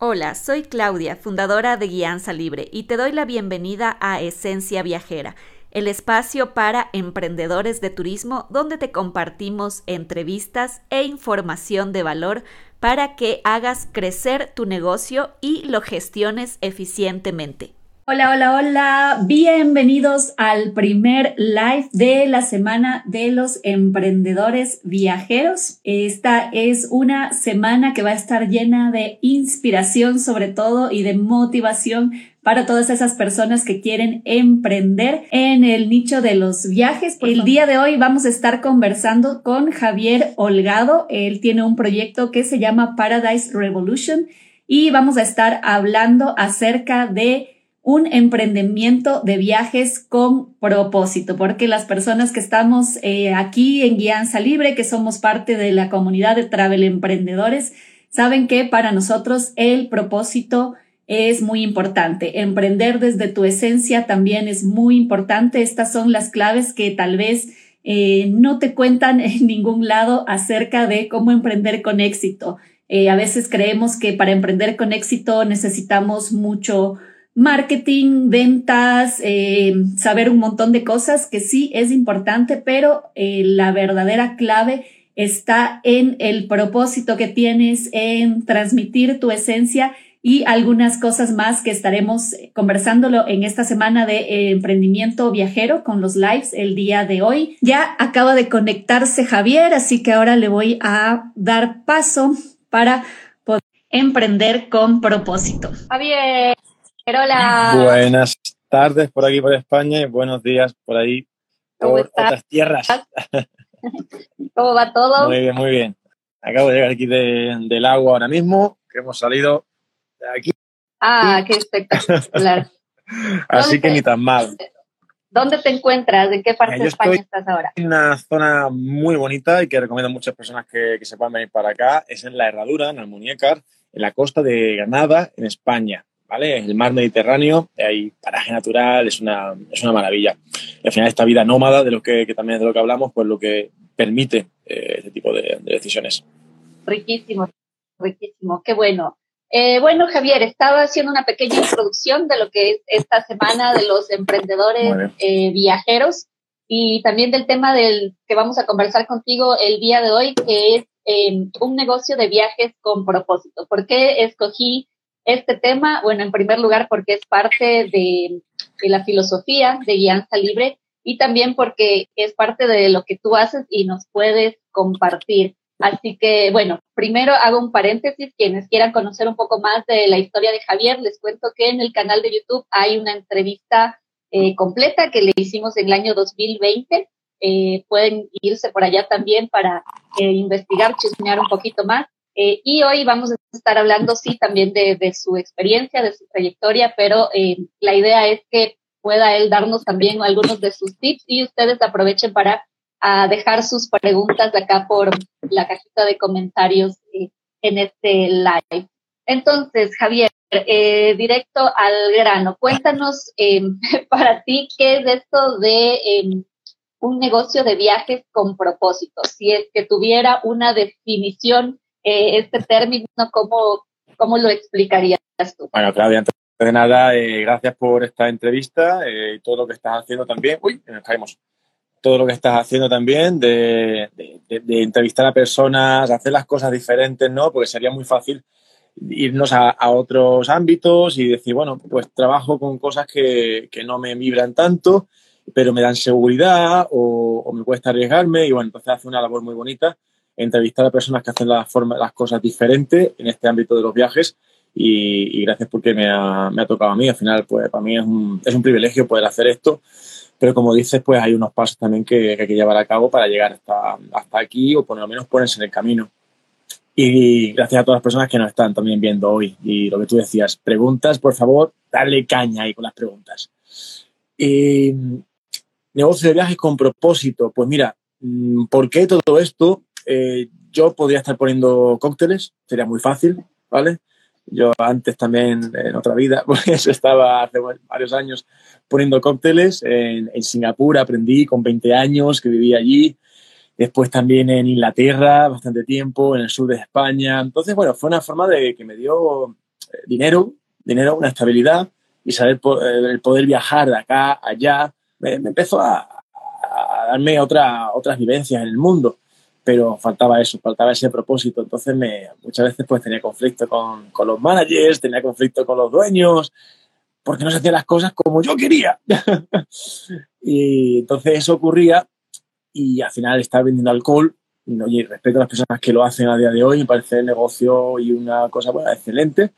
Hola, soy Claudia, fundadora de Guianza Libre, y te doy la bienvenida a Esencia Viajera, el espacio para emprendedores de turismo donde te compartimos entrevistas e información de valor para que hagas crecer tu negocio y lo gestiones eficientemente. Hola, hola, hola. Bienvenidos al primer live de la semana de los emprendedores viajeros. Esta es una semana que va a estar llena de inspiración sobre todo y de motivación para todas esas personas que quieren emprender en el nicho de los viajes. El día de hoy vamos a estar conversando con Javier Holgado. Él tiene un proyecto que se llama Paradise Revolution y vamos a estar hablando acerca de un emprendimiento de viajes con propósito, porque las personas que estamos eh, aquí en Guianza Libre, que somos parte de la comunidad de Travel Emprendedores, saben que para nosotros el propósito es muy importante. Emprender desde tu esencia también es muy importante. Estas son las claves que tal vez eh, no te cuentan en ningún lado acerca de cómo emprender con éxito. Eh, a veces creemos que para emprender con éxito necesitamos mucho marketing, ventas, eh, saber un montón de cosas que sí es importante, pero eh, la verdadera clave está en el propósito que tienes, en transmitir tu esencia y algunas cosas más que estaremos conversándolo en esta semana de eh, emprendimiento viajero con los lives el día de hoy. Ya acaba de conectarse Javier, así que ahora le voy a dar paso para poder emprender con propósito. Javier. Hola. Buenas tardes por aquí por España y buenos días por ahí por otras tierras. ¿Cómo va todo? Muy bien, muy bien. Acabo de llegar aquí del agua ahora mismo, que hemos salido de aquí. Ah, qué espectacular. Así que ni tan mal. ¿Dónde te encuentras? ¿En qué parte de España estás ahora? En una zona muy bonita y que recomiendo a muchas personas que, que se puedan venir para acá. Es en La Herradura, en Almuñécar, en la costa de Granada, en España. ¿Vale? El mar Mediterráneo, hay paraje natural, es una, es una maravilla. Y al final esta vida nómada, de lo que, también es de lo que hablamos, pues lo que permite eh, este tipo de, decisiones. Riquísimo, riquísimo, qué bueno. Eh, bueno, Javier, estaba haciendo una pequeña introducción de lo que es esta semana de los emprendedores eh, viajeros y también del tema del que vamos a conversar contigo el día de hoy, que es un negocio de viajes con propósito. ¿Por qué escogí este tema? Bueno, en primer lugar porque es parte de, la filosofía de Guianza Libre y también porque es parte de lo que tú haces y nos puedes compartir. Así que, bueno, primero hago un paréntesis. Quienes quieran conocer un poco más de la historia de Javier, les cuento que en el canal de YouTube hay una entrevista eh, completa que le hicimos en el año 2020. Eh, pueden irse por allá también para eh, investigar, chismear un poquito más. Eh, y hoy vamos a estar hablando, sí, también de, su experiencia, de su trayectoria, pero eh, la idea es que pueda él darnos también algunos de sus tips y ustedes aprovechen para dejar sus preguntas acá por la cajita de comentarios eh, en este live. Entonces, Javier, directo al grano, cuéntanos para ti qué es esto de un negocio de viajes con propósito. Si es que tuviera una definición eh, este término, ¿cómo, ¿cómo lo explicarías tú? Bueno, Claudia, antes de nada, eh, gracias por esta entrevista y eh, todo lo que estás haciendo también. Uy, nos caemos. Todo lo que estás haciendo también de, de, entrevistar a personas, hacer las cosas diferentes, ¿no? Porque sería muy fácil irnos a, a, otros ámbitos y decir, bueno, pues trabajo con cosas que, que no me vibran tanto, pero me dan seguridad o, o, me cuesta arriesgarme y bueno, entonces hace una labor muy bonita entrevistar a personas que hacen las, las cosas diferentes en este ámbito de los viajes y, gracias porque me ha, tocado a mí. Al final, pues para mí es un, es un, privilegio poder hacer esto, pero como dices, pues hay unos pasos también que, que hay que llevar a cabo para llegar hasta, hasta aquí o por lo menos ponerse en el camino. Y gracias a todas las personas que nos están también viendo hoy. Y lo que tú decías, preguntas, por favor, dale caña ahí con las preguntas. Y, negocio de viajes con propósito. Pues mira, mm, ¿por qué todo esto? Eh, yo podría estar poniendo cócteles, sería muy fácil, ¿vale? Yo antes también, en otra vida, pues estaba hace varios años poniendo cócteles. En, Singapur aprendí con 20 años que vivía allí. Después también en Inglaterra, bastante tiempo, en el sur de España. Entonces, bueno, fue una forma de que me dio dinero, dinero, una estabilidad y saber el poder viajar de acá a allá. Me, empezó a, darme otra, otras vivencias en el mundo, pero faltaba eso, faltaba ese propósito. Entonces me, muchas veces pues tenía conflicto con, con los managers, tenía conflicto con los dueños, porque no se hacían las cosas como yo quería. y entonces eso ocurría y al final estaba vendiendo alcohol. Y, oye, respeto a las personas que lo hacen a día de hoy, me parece el negocio y una cosa buena, excelente,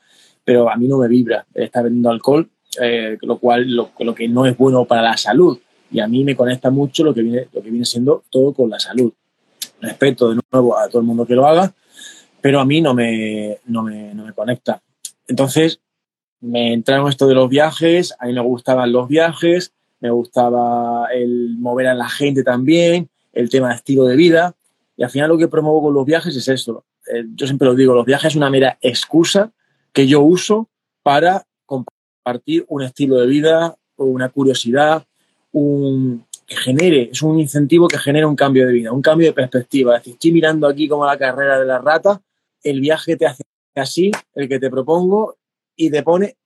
pero a mí no me vibra estar vendiendo alcohol, eh, lo cual lo, lo, que no es bueno para la salud. Y a mí me conecta mucho lo que viene, lo que viene siendo todo con la salud. Respeto de nuevo a todo el mundo que lo haga, pero a mí no me, no me, no me conecta. Entonces, me entraron esto de los viajes, a mí me gustaban los viajes, me gustaba el mover a la gente también, el tema de estilo de vida. Y al final lo que promuevo con los viajes es eso. Eh, yo siempre lo digo, los viajes es una mera excusa que yo uso para compartir un estilo de vida, una curiosidad, un, que genere, es un incentivo que genera un cambio de vida, un cambio de perspectiva. Es decir, estoy mirando aquí como la carrera de la rata, el viaje te hace así, el que te propongo, y te pone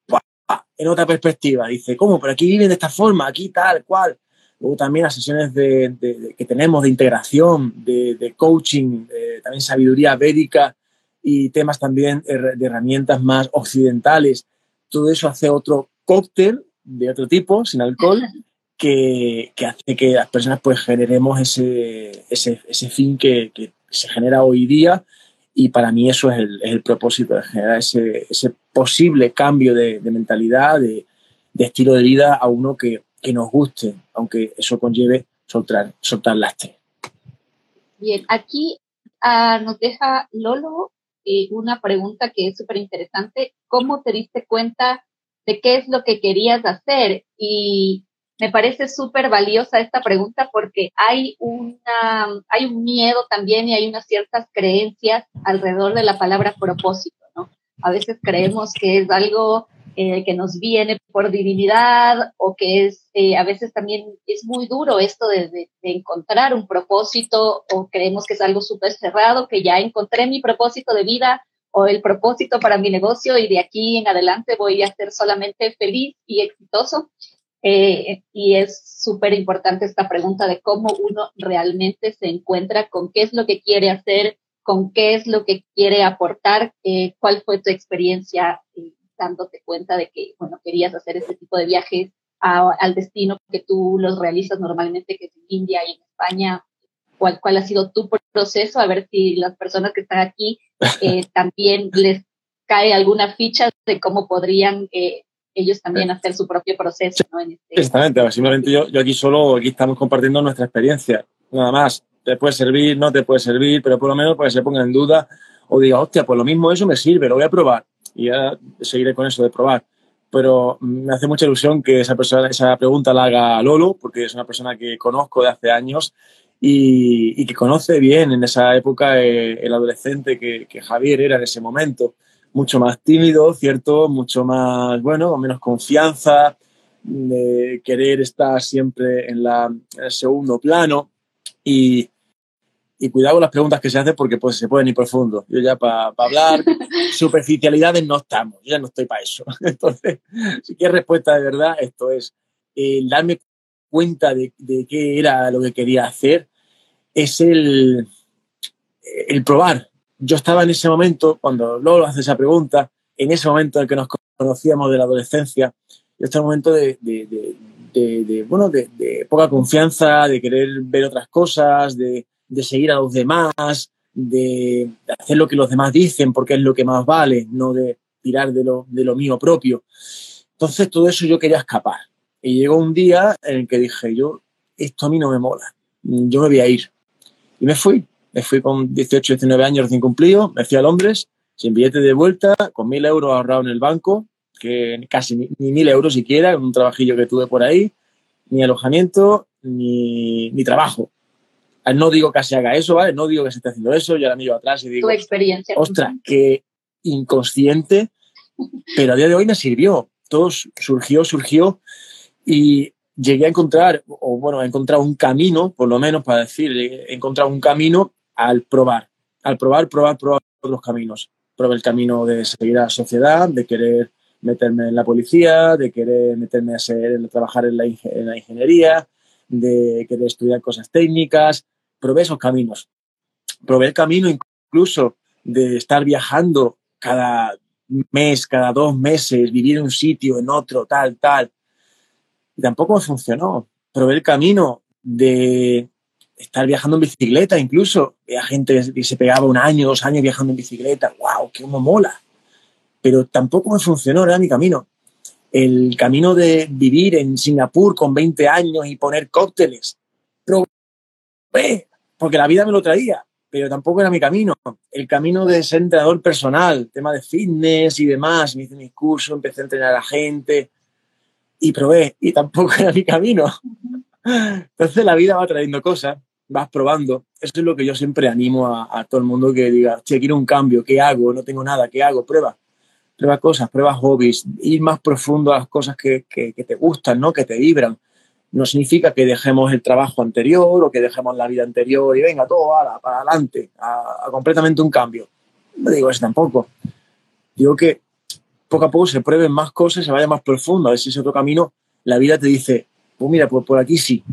en otra perspectiva. Dice, ¿cómo? Pero aquí viven de esta forma, aquí tal, cual. Luego también las sesiones de, que tenemos de integración, de, coaching, también sabiduría védica y temas también de herramientas más occidentales. Todo eso hace otro cóctel de otro tipo, sin alcohol, que, que hace que las personas pues generemos ese, ese, ese fin que, que, se genera hoy día y para mí eso es el, el propósito, de generar ese, ese posible cambio de, de mentalidad, de, de, estilo de vida a uno que, que, nos guste, aunque eso conlleve soltar, soltar lastre. Bien, aquí uh, nos deja Lolo eh, una pregunta que es súper interesante. ¿Cómo te diste cuenta de qué es lo que querías hacer? Y me parece súper valiosa esta pregunta porque hay una, hay un miedo también y hay unas ciertas creencias alrededor de la palabra propósito, ¿no? A veces creemos que es algo eh, que nos viene por divinidad o que es, eh, a veces también es muy duro esto de, de, encontrar un propósito o creemos que es algo súper cerrado, que ya encontré mi propósito de vida o el propósito para mi negocio y de aquí en adelante voy a ser solamente feliz y exitoso. Eh, y es súper importante esta pregunta de cómo uno realmente se encuentra con qué es lo que quiere hacer, con qué es lo que quiere aportar, eh, cuál fue tu experiencia eh, dándote cuenta de que, bueno, querías hacer este tipo de viajes a, al destino que tú los realizas normalmente, que es en India y en España. ¿Cuál, cuál ha sido tu proceso? A ver si las personas que están aquí eh, también les cae alguna ficha de cómo podrían eh, ellos también hacer su propio proceso. ¿no? En este Exactamente, simplemente yo, yo aquí solo, aquí estamos compartiendo nuestra experiencia, nada más. Te puede servir, no te puede servir, pero por lo menos para que se ponga en duda o diga, hostia, pues lo mismo eso me sirve, lo voy a probar. Y ya seguiré con eso de probar. Pero me hace mucha ilusión que esa, persona, esa pregunta la haga Lolo, porque es una persona que conozco de hace años y, y que conoce bien en esa época eh, el adolescente que, que Javier era en ese momento mucho más tímido, ¿cierto? Mucho más, bueno, con menos confianza, de querer estar siempre en, la, en el segundo plano y, y, cuidado con las preguntas que se hacen porque pues, se pueden ir profundo. Yo ya para pa hablar superficialidades no estamos, yo ya no estoy para eso. Entonces, si quieres respuesta de verdad, esto es el darme cuenta de, de qué era lo que quería hacer, es el, el probar, yo estaba en ese momento, cuando Lolo hace esa pregunta, en ese momento en el que nos conocíamos de la adolescencia, yo estaba en un momento de, bueno, de, poca confianza, de querer ver otras cosas, de, seguir a los demás, de hacer lo que los demás dicen porque es lo que más vale, no de tirar de lo, de lo mío propio. Entonces todo eso yo quería escapar. Y llegó un día en el que dije, yo, esto a mí no me mola, yo me voy a ir. Y me fui, me fui con 18, 19 años recién cumplido, me fui a Londres, sin billete de vuelta, con mil euros ahorrados en el banco, que casi ni, mil euros siquiera, un trabajillo que tuve por ahí, ni alojamiento, ni, ni trabajo. Ah, no digo que se haga eso, ¿vale? No digo que se esté haciendo eso, yo ahora miro atrás y digo... Tu experiencia. Ostras, qué inconsciente, pero a día de hoy me sirvió. Todo surgió, surgió y llegué a encontrar, o bueno, he encontrado un camino, por lo menos para decir, he encontrado un camino al probar, al probar, probar, probar otros caminos. probé el camino de seguir a la sociedad, de querer meterme en la policía, de querer meterme a trabajar en la, en la ingeniería, de querer estudiar cosas técnicas. Probé esos caminos. Probé el camino incluso de estar viajando cada mes, cada dos meses, vivir en un sitio, en otro, tal, tal. Y tampoco me funcionó. Probé el camino de estar viajando en bicicleta incluso. Había gente que se pegaba un año, dos años viajando en bicicleta. ¡Wow! ¡Qué mola! Pero tampoco me funcionó, era mi camino. El camino de vivir en Singapur con 20 años y poner cócteles. Probé, porque la vida me lo traía, pero tampoco era mi camino. El camino de ser entrenador personal, tema de fitness y demás. Me hice mis cursos, empecé a entrenar a la gente y probé, y tampoco era mi camino. Entonces la vida va trayendo cosas, vas probando. Eso es lo que yo siempre animo a, todo el mundo que diga, che, quiero un cambio, ¿qué hago? No tengo nada, ¿qué hago? Prueba. Prueba cosas, prueba hobbies, ir más profundo a las cosas que, que, te gustan, ¿no? que te vibran. No significa que dejemos el trabajo anterior o que dejemos la vida anterior y venga todo para adelante, a, completamente un cambio. No digo eso tampoco. Digo que poco a poco se prueben más cosas, se vaya más profundo, a ver si ese otro camino, la vida te dice, pues mira, pues por aquí sí.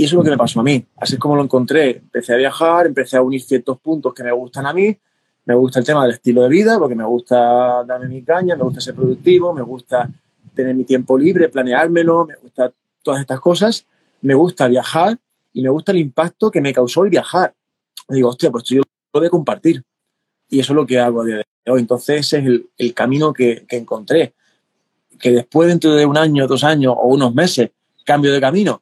Y eso es lo que me pasó a mí. Así es como lo encontré. Empecé a viajar, empecé a unir ciertos puntos que me gustan a mí. Me gusta el tema del estilo de vida, porque me gusta darme mi caña, me gusta ser productivo, me gusta tener mi tiempo libre, planeármelo, me gusta todas estas cosas. Me gusta viajar y me gusta el impacto que me causó el viajar. Me digo, hostia, pues yo lo voy a compartir. Y eso es lo que hago a día de hoy. Entonces, ese es el, el camino que, que encontré. Que después, dentro de un año, dos años o unos meses, cambio de camino?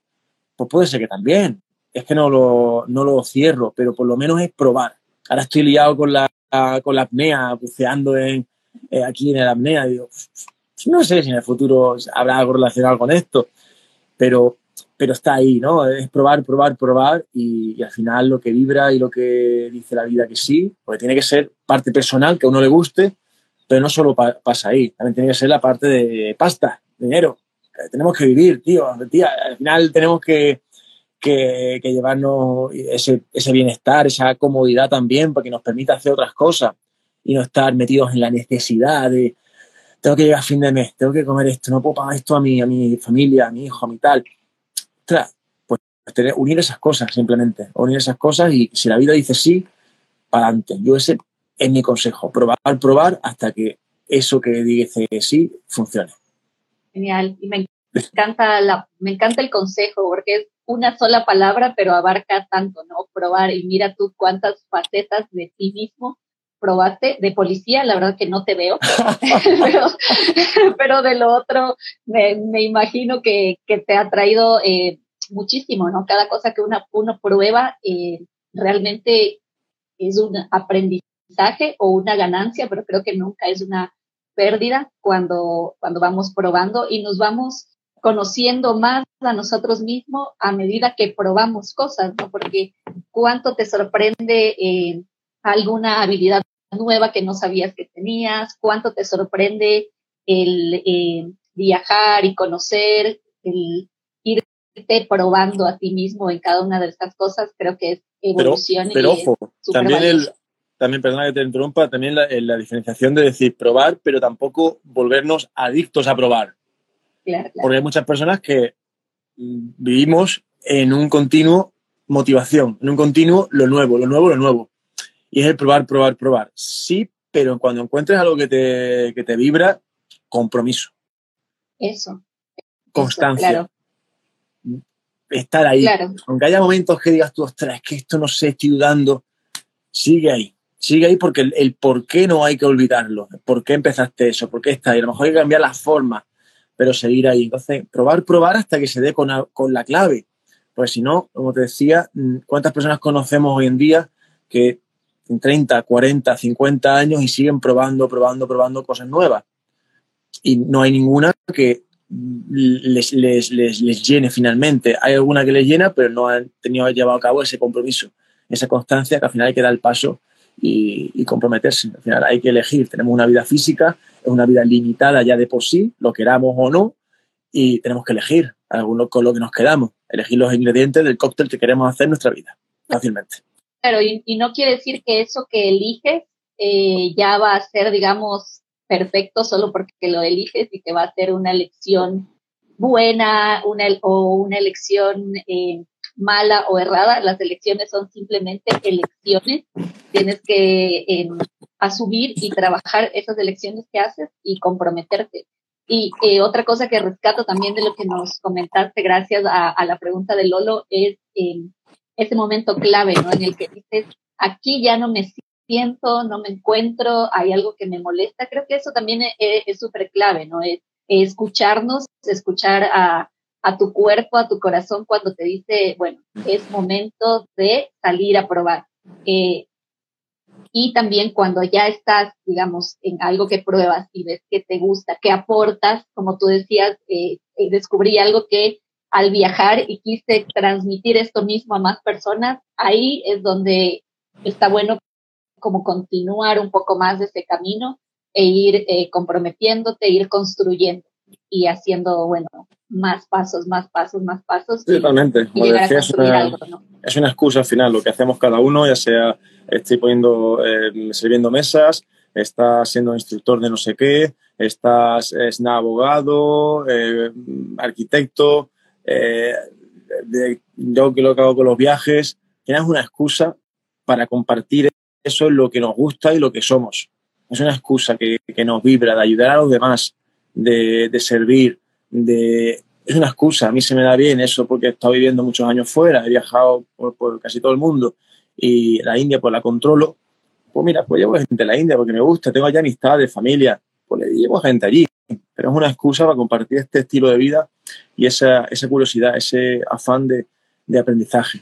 Pues puede ser que también. Es que no lo, no lo cierro, pero por lo menos es probar. Ahora estoy liado con la, con la apnea, buceando en, eh, aquí en el apnea. digo, no sé si en el futuro habrá algo relacionado con esto, pero, pero está ahí, ¿no? Es probar, probar, probar y, al final lo que vibra y lo que dice la vida que sí, porque tiene que ser parte personal que a uno le guste, pero no solo pasa ahí, también tiene que ser la parte de pasta, dinero, tenemos que vivir, tío. Tía, al final tenemos que, que, llevarnos ese, ese, bienestar, esa comodidad también, para que nos permita hacer otras cosas y no estar metidos en la necesidad de tengo que llegar a fin de mes, tengo que comer esto, no puedo pagar esto a mi, a mi familia, a mi hijo, a mi tal. pues tener, unir esas cosas simplemente, unir esas cosas y si la vida dice sí, para adelante. Yo ese es mi consejo, probar, probar hasta que eso que dice sí funcione. Genial. Y me encanta, la, me encanta el consejo porque es una sola palabra, pero abarca tanto, ¿no? Probar y mira tú cuántas facetas de ti mismo probaste. De policía, la verdad que no te veo, pero, de lo otro me, imagino que, te ha traído eh, muchísimo, ¿no? Cada cosa que una, uno prueba eh, realmente es un aprendizaje o una ganancia, pero creo que nunca es una pérdida cuando, cuando vamos probando y nos vamos conociendo más a nosotros mismos a medida que probamos cosas, ¿no? Porque cuánto te sorprende eh, alguna habilidad nueva que no sabías que tenías, cuánto te sorprende el eh, viajar y conocer, el irte probando a ti mismo en cada una de estas cosas, creo que es evolución. Pero, ojo, también el, también, perdona que te interrumpa, también la, la, diferenciación de decir probar, pero tampoco volvernos adictos a probar. Porque hay muchas personas que mm, vivimos en un continuo motivación, en un continuo lo nuevo, lo nuevo, lo nuevo. Y es el probar, probar, probar. Sí, pero cuando encuentres algo que te, que te vibra, compromiso. Eso. Constancia. Estar ahí. Aunque haya momentos que digas tú, ostras, es que esto no sé, estoy dudando, sigue ahí sigue ahí porque el, por qué no hay que olvidarlo. ¿Por qué empezaste eso? ¿Por qué está ahí? A lo mejor hay que cambiar la forma, pero seguir ahí. Entonces, probar, probar hasta que se dé con, la clave. Pues si no, como te decía, mm, ¿cuántas personas conocemos hoy en día que en 30, 40, 50 años y siguen probando, probando, probando cosas nuevas? Y no hay ninguna que les, les, les, les llene finalmente. Hay alguna que les llena, pero no han tenido llevado a cabo ese compromiso, esa constancia que al final hay que dar el paso y, comprometerse. Al final hay que elegir. Tenemos una vida física, es una vida limitada ya de por sí, lo queramos o no, y tenemos que elegir alguno con lo que nos quedamos, elegir los ingredientes del cóctel que queremos hacer en nuestra vida, fácilmente. Claro, y, no quiere decir que eso que eliges eh, ya va a ser, digamos, perfecto solo porque lo eliges y que va a ser una elección buena una, o una elección eh, mala o errada. Las elecciones son simplemente elecciones. Tienes que eh, asumir y trabajar esas elecciones que haces y comprometerte. Y eh, otra cosa que rescato también de lo que nos comentaste, gracias a, la pregunta de Lolo, es eh, ese momento clave, ¿no? En el que dices, aquí ya no me siento, no me encuentro, hay algo que me molesta. Creo que eso también es súper clave, ¿no? Es, escucharnos, escuchar a, a tu cuerpo, a tu corazón cuando te dice, bueno, es momento de salir a probar. Eh, y también cuando ya estás, digamos, en algo que pruebas y ves que te gusta, que aportas, como tú decías, eh, eh, descubrí algo que al viajar y quise transmitir esto mismo a más personas, ahí es donde está bueno como continuar un poco más de ese camino e ir eh, comprometiéndote, ir construyendo y haciendo, bueno, más pasos, más pasos, más pasos. totalmente. es, una, excusa al final, lo que hacemos cada uno, ya sea estoy poniendo, eh, sirviendo mesas, estás siendo instructor de no sé qué, estás es abogado, eh, arquitecto, eh, yo que lo que hago con los viajes, tienes una excusa para compartir eso es lo que nos gusta y lo que somos. Es una excusa que, que nos vibra de ayudar a los demás, de, de servir, de, es una excusa. A mí se me da bien eso porque he estado viviendo muchos años fuera, he viajado por, por, casi todo el mundo y la India pues la controlo. Pues mira, pues llevo gente de la India porque me gusta, tengo allá amistades, familia, pues le llevo gente allí. Pero es una excusa para compartir este estilo de vida y esa, esa curiosidad, ese afán de, de aprendizaje.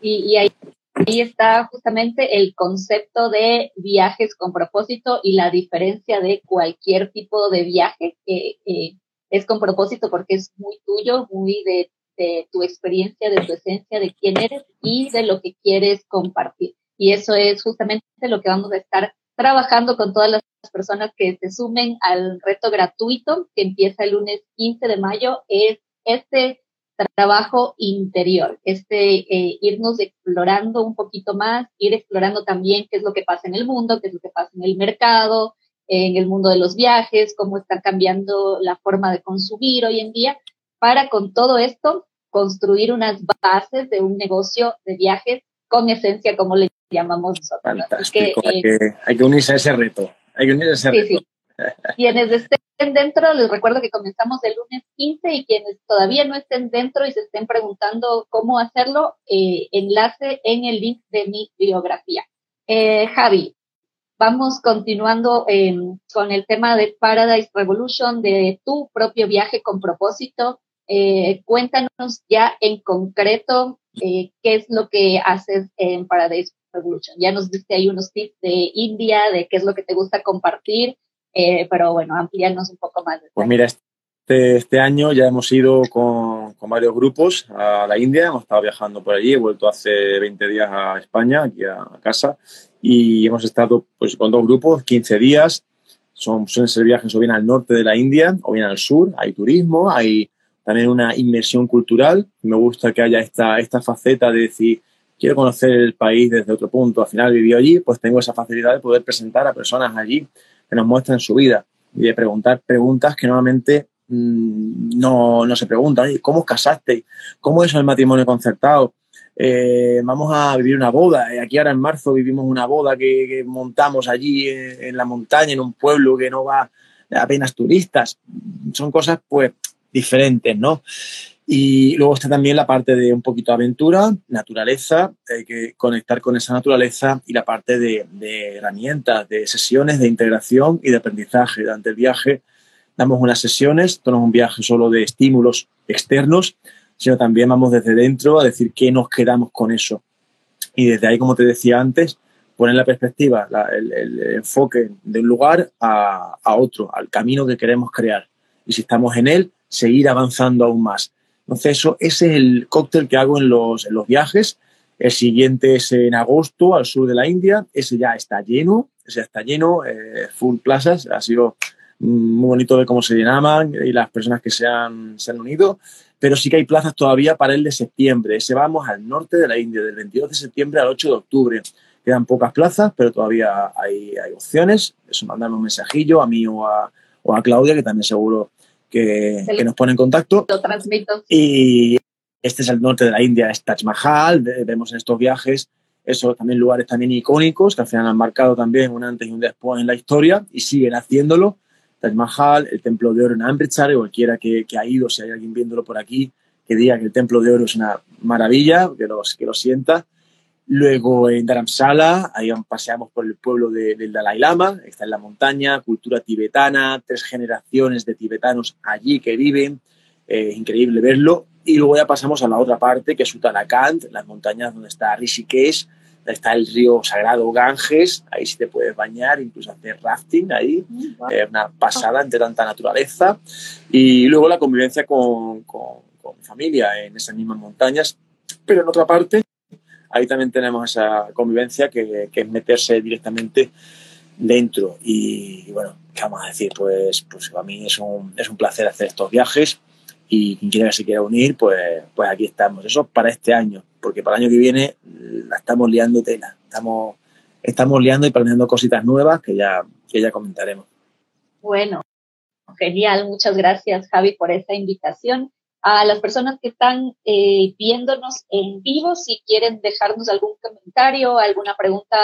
Y, y ahí, ahí, está justamente el concepto de viajes con propósito y la diferencia de cualquier tipo de viaje que es con propósito porque es muy tuyo, muy de, tu experiencia, de tu esencia, de quién eres y de lo que quieres compartir. Y eso es justamente lo que vamos a estar trabajando con todas las personas que se sumen al reto gratuito que empieza el lunes 15 de mayo. Es este trabajo interior, este eh, irnos explorando un poquito más, ir explorando también qué es lo que pasa en el mundo, qué es lo que pasa en el mercado, en el mundo de los viajes, cómo está cambiando la forma de consumir hoy en día, para con todo esto construir unas bases de un negocio de viajes con esencia, como le llamamos nosotros. Fantástico, hay, que, hay, que, unirse a ese reto. Hay que unirse a ese reto. Sí. quienes estén dentro, les recuerdo que comenzamos el lunes 15 y quienes todavía no estén dentro y se estén preguntando cómo hacerlo, eh, enlace en el link de mi biografía. Eh, Javi, Vamos continuando em, con el tema de Paradise Revolution, de tu propio viaje con propósito. Eh, cuéntanos ya en concreto eh, qué es lo que haces en Paradise Revolution. Ya nos diste ahí unos tips de India, de qué es lo que te gusta compartir, eh, pero bueno, amplíanos un poco más. Pues mira, este, este año ya hemos ido con, con, varios grupos a la India, hemos estado viajando por allí, he vuelto hace 20 días a España, aquí a casa, y hemos estado pues, con dos grupos, 15 días. Son, suelen ser viajes o bien al norte de la India o bien al sur. Hay turismo, hay también una inmersión cultural. Me gusta que haya esta, esta faceta de decir, quiero conocer el país desde otro punto. Al final viví allí, pues tengo esa facilidad de poder presentar a personas allí que nos muestran su vida y de preguntar preguntas que normalmente mmm, no, no se preguntan. ¿Cómo casaste? ¿Cómo es el matrimonio concertado? Eh, vamos a vivir una boda. Eh, aquí ahora en marzo vivimos una boda que, montamos allí en, la montaña, en un pueblo que no va apenas turistas. Son cosas pues diferentes, ¿no? Y luego está también la parte de un poquito aventura, naturaleza, hay que conectar con esa naturaleza y la parte de, de herramientas, de sesiones de integración y de aprendizaje. Durante el viaje damos unas sesiones, esto no es un viaje solo de estímulos externos, sino también vamos desde dentro a decir qué nos quedamos con eso. Y desde ahí, como te decía antes, poner la perspectiva, el, enfoque de un lugar a, otro, al camino que queremos crear. Y si estamos en él, seguir avanzando aún más. Entonces, eso, ese es el cóctel que hago en los, en los viajes. El siguiente es en agosto al sur de la India. Ese ya está lleno, ese ya está lleno, eh, full plazas. Ha sido muy bonito ver cómo se llenaban y las personas que se han, se han unido pero sí que hay plazas todavía para el de septiembre. Ese vamos al norte de la India, del 22 de septiembre al 8 de octubre. quedan pocas plazas, pero todavía hay, hay opciones. Eso, mandarme un mensajillo a mí o a, o a Claudia, que también seguro que, que, nos pone en contacto. Lo transmito. Y este es el norte de la India, es Taj Mahal, vemos en estos viajes eso también lugares también icónicos que al final han marcado también un antes y un después en la historia y siguen haciéndolo. Taj Mahal, el Templo de Oro en Amritsar, cualquiera que, que, ha ido, si hay alguien viéndolo por aquí, que diga que el Templo de Oro es una maravilla, que, los, que lo sienta. Luego en Dharamsala, ahí paseamos por el pueblo de, del Dalai Lama, está en la montaña, cultura tibetana, tres generaciones de tibetanos allí que viven, eh, increíble verlo. Y luego ya pasamos a la otra parte, que es Uttarakhand, las montañas donde está Rishikesh, está el río sagrado Ganges, ahí sí te puedes bañar, incluso hacer rafting ahí, eh, una pasada entre tanta naturaleza. Y luego la convivencia con, con, con mi familia en esas mismas montañas, pero en otra parte, ahí también tenemos esa convivencia que, que es meterse directamente dentro. Y, bueno, ¿qué vamos a decir? Pues, pues a mí es un, es un placer hacer estos viajes y quien quiera que se quiera unir, pues, pues aquí estamos. Eso para este año, porque para el año que viene la estamos liando tela. Estamos, estamos liando y planeando cositas nuevas que ya, que ya comentaremos. Bueno, genial. Muchas gracias, Javi, por esta invitación. A las personas que están eh, viéndonos en vivo, si quieren dejarnos algún comentario, alguna pregunta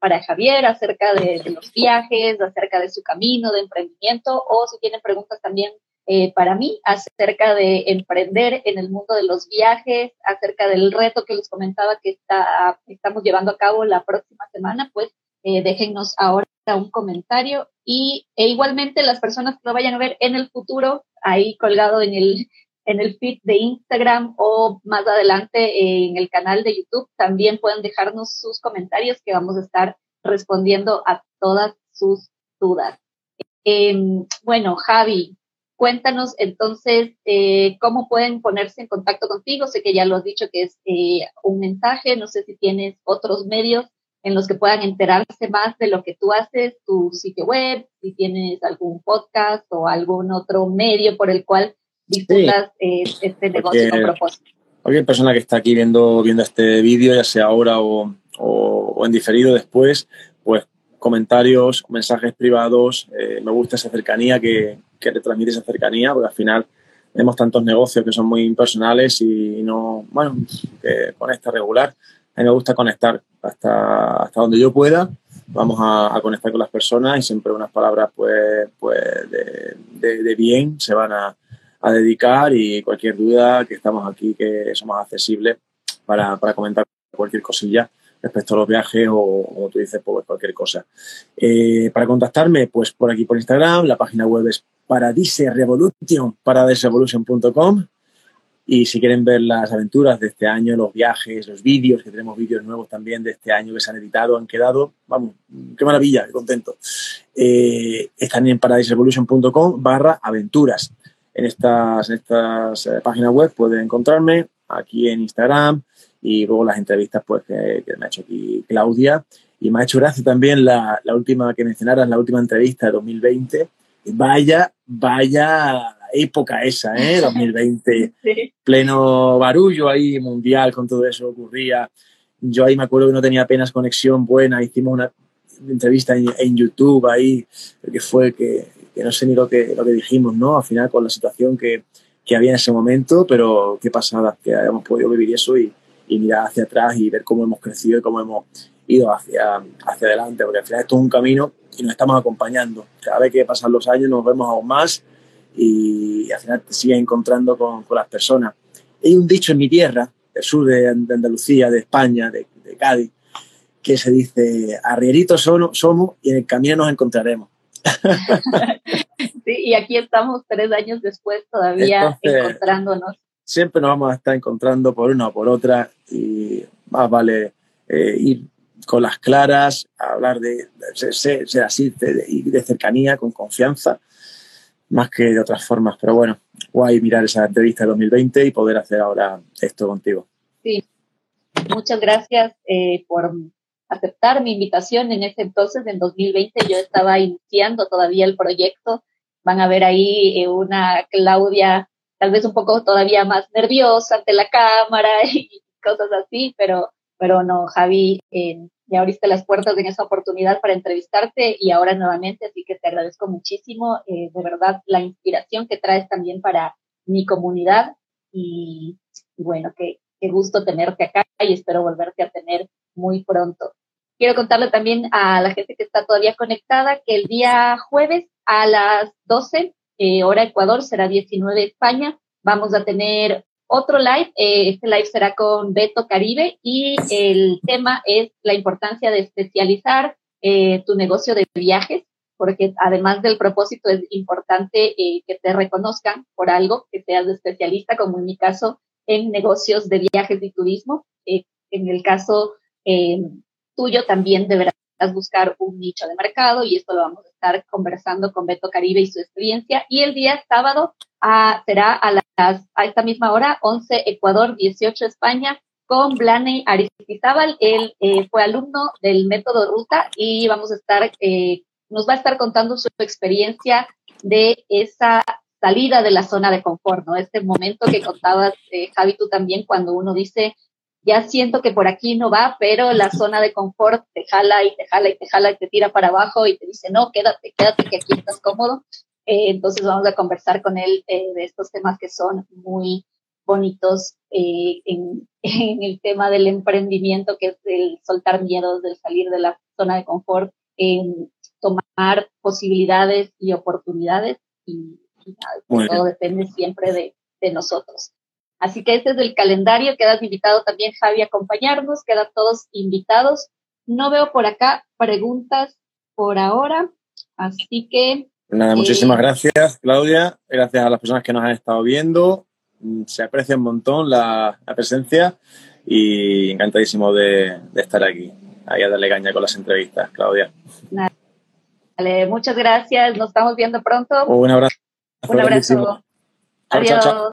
para Javier acerca de, de los viajes, acerca de su camino de emprendimiento, o si tienen preguntas también eh, para mí acerca de emprender en el mundo de los viajes, acerca del reto que les comentaba que está, estamos llevando a cabo la próxima semana, pues eh, déjennos ahora un comentario y e igualmente las personas que lo vayan a ver en el futuro, ahí colgado en el, en el feed de Instagram o más adelante en el canal de YouTube, también pueden dejarnos sus comentarios que vamos a estar respondiendo a todas sus dudas. Eh, bueno, Javi, Cuéntanos entonces eh, cómo pueden ponerse en contacto contigo. Sé que ya lo has dicho que es eh, un mensaje, no sé si tienes otros medios en los que puedan enterarse más de lo que tú haces, tu sitio web, si tienes algún podcast o algún otro medio por el cual disfrutas sí, eh, este negocio con propósito. Cualquier persona que está aquí viendo, viendo este vídeo, ya sea ahora o, o, o en diferido después, pues comentarios, mensajes privados. Eh, me gusta esa cercanía que, que te transmite esa cercanía, porque al final tenemos tantos negocios que son muy impersonales y no, bueno, que conecta regular. A mí me gusta conectar hasta, hasta donde yo pueda. Vamos a, a conectar con las personas y siempre unas palabras pues, pues de, de, de bien se van a, a, dedicar y cualquier duda que estamos aquí, que somos accesibles para, para comentar cualquier cosilla respecto a los viajes o, como tú dices, pues cualquier cosa. Eh, para contactarme, pues por aquí por Instagram, la página web es Paradise Revolution, paradiserevolution.com. Y si quieren ver las aventuras de este año, los viajes, los vídeos, que tenemos vídeos nuevos también de este año que se han editado, han quedado, vamos, qué maravilla, qué contento. Eh, están en paradiserevolution.com barra aventuras. En estas, en estas eh, páginas web pueden encontrarme aquí en Instagram, y luego las entrevistas pues que, que, me ha hecho aquí Claudia y me ha hecho gracia también la, la última que mencionaras, la última entrevista de 2020. Vaya, vaya época esa, ¿eh? 2020, sí. pleno barullo ahí mundial con todo eso ocurría. Yo ahí me acuerdo que no tenía apenas conexión buena, hicimos una entrevista en, en YouTube ahí, que fue que, que, no sé ni lo que, lo que dijimos, ¿no? Al final con la situación que, que había en ese momento, pero qué pasada que hayamos podido vivir eso y, y mirar hacia atrás y ver cómo hemos crecido y cómo hemos ido hacia, hacia adelante, porque al final esto es un camino y nos estamos acompañando. Cada vez que pasan los años nos vemos aún más y, al final te sigues encontrando con, con, las personas. Hay un dicho en mi tierra, el sur de, de Andalucía, de España, de, de, Cádiz, que se dice, arrieritos somos, somos y en el camino nos encontraremos. sí, y aquí estamos tres años después todavía Entonces, encontrándonos siempre nos vamos a estar encontrando por una o por otra y más vale eh, ir con las claras, hablar de, ser, así, de, de, cercanía, con confianza, más que de otras formas. Pero bueno, guay mirar esa entrevista de 2020 y poder hacer ahora esto contigo. Sí, muchas gracias eh, por aceptar mi invitación en ese entonces, en 2020 yo estaba iniciando todavía el proyecto. Van a ver ahí eh, una Claudia tal vez un poco todavía más nerviosa ante la cámara y cosas así, pero, pero no, Javi, eh, me abriste las puertas en esa oportunidad para entrevistarte y ahora nuevamente, así que te agradezco muchísimo, eh, de verdad, la inspiración que traes también para mi comunidad y, bueno, qué, qué gusto tenerte acá y espero volverte a tener muy pronto. Quiero contarle también a la gente que está todavía conectada que el día jueves a las 12, eh, hora Ecuador, será 19 España, vamos a tener otro live. Eh, este live será con Beto Caribe y el tema es la importancia de especializar eh, tu negocio de viajes, porque además del propósito es importante eh, que te reconozcan por algo, que seas especialista, como en mi caso, en negocios de viajes y turismo. en el caso tuyo también deberás buscar un nicho de mercado y esto lo vamos a estar conversando con Beto Caribe y su experiencia. Y el día sábado ah, será a, las, a esta misma hora, 11 Ecuador, 18 España, con Blaney Aristizábal. Él eh, fue alumno del método Ruta y vamos a estar, eh, nos va a estar contando su experiencia de esa salida de la zona de confort, ¿no? Este momento que contabas, eh, Javi, tú también, cuando uno dice, ya siento que por aquí no va, pero la zona de confort te jala y te jala y te jala y te tira para abajo y te dice, no, quédate, quédate que aquí estás cómodo. Eh, entonces vamos a conversar con él eh, de estos temas que son muy bonitos eh, en, en, el tema del emprendimiento, que es el soltar miedos, del salir de la zona de confort, en tomar posibilidades y oportunidades y, todo depende siempre de, de nosotros. Así que este es el calendario, quedas invitado también Javi a acompañarnos, quedan todos invitados. No veo por acá preguntas por ahora, así que... Nada, muchísimas eh, gracias Claudia, gracias a las personas que nos han estado viendo, mm, se aprecia un montón la, presencia y encantadísimo de, estar aquí, ahí a darle caña con las entrevistas, Claudia. Vale, muchas gracias, nos estamos viendo pronto. Un abrazo. Un abrazo. Adiós.